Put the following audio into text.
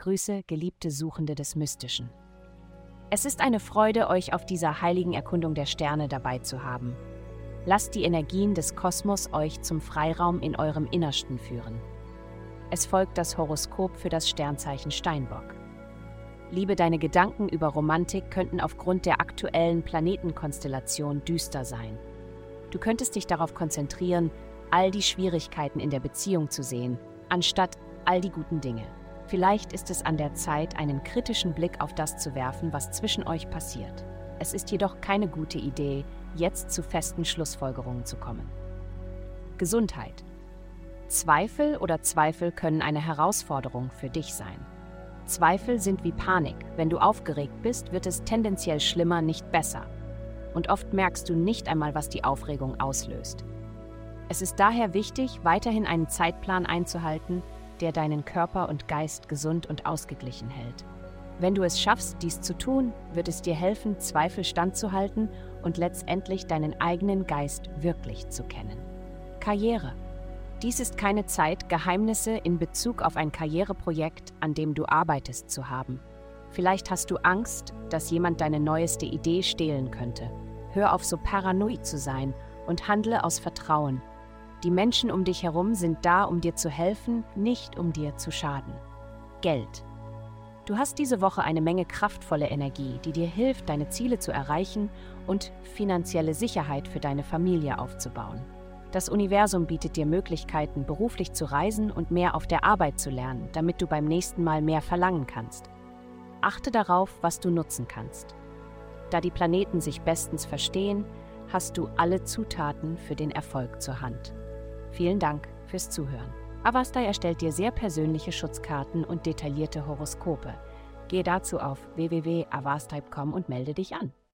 Grüße, geliebte Suchende des Mystischen. Es ist eine Freude, euch auf dieser heiligen Erkundung der Sterne dabei zu haben. Lasst die Energien des Kosmos euch zum Freiraum in eurem Innersten führen. Es folgt das Horoskop für das Sternzeichen Steinbock. Liebe, deine Gedanken über Romantik könnten aufgrund der aktuellen Planetenkonstellation düster sein. Du könntest dich darauf konzentrieren, all die Schwierigkeiten in der Beziehung zu sehen, anstatt all die guten Dinge. Vielleicht ist es an der Zeit, einen kritischen Blick auf das zu werfen, was zwischen euch passiert. Es ist jedoch keine gute Idee, jetzt zu festen Schlussfolgerungen zu kommen. Gesundheit. Zweifel oder Zweifel können eine Herausforderung für dich sein. Zweifel sind wie Panik. Wenn du aufgeregt bist, wird es tendenziell schlimmer, nicht besser. Und oft merkst du nicht einmal, was die Aufregung auslöst. Es ist daher wichtig, weiterhin einen Zeitplan einzuhalten, der deinen Körper und Geist gesund und ausgeglichen hält. Wenn du es schaffst, dies zu tun, wird es dir helfen, Zweifel standzuhalten und letztendlich deinen eigenen Geist wirklich zu kennen. Karriere. Dies ist keine Zeit, Geheimnisse in Bezug auf ein Karriereprojekt, an dem du arbeitest, zu haben. Vielleicht hast du Angst, dass jemand deine neueste Idee stehlen könnte. Hör auf, so paranoid zu sein und handle aus Vertrauen, die Menschen um dich herum sind da, um dir zu helfen, nicht um dir zu schaden. Geld. Du hast diese Woche eine Menge kraftvolle Energie, die dir hilft, deine Ziele zu erreichen und finanzielle Sicherheit für deine Familie aufzubauen. Das Universum bietet dir Möglichkeiten, beruflich zu reisen und mehr auf der Arbeit zu lernen, damit du beim nächsten Mal mehr verlangen kannst. Achte darauf, was du nutzen kannst. Da die Planeten sich bestens verstehen, hast du alle Zutaten für den Erfolg zur Hand. Vielen Dank fürs Zuhören. Avastai erstellt dir sehr persönliche Schutzkarten und detaillierte Horoskope. Gehe dazu auf www.avastai.com und melde dich an.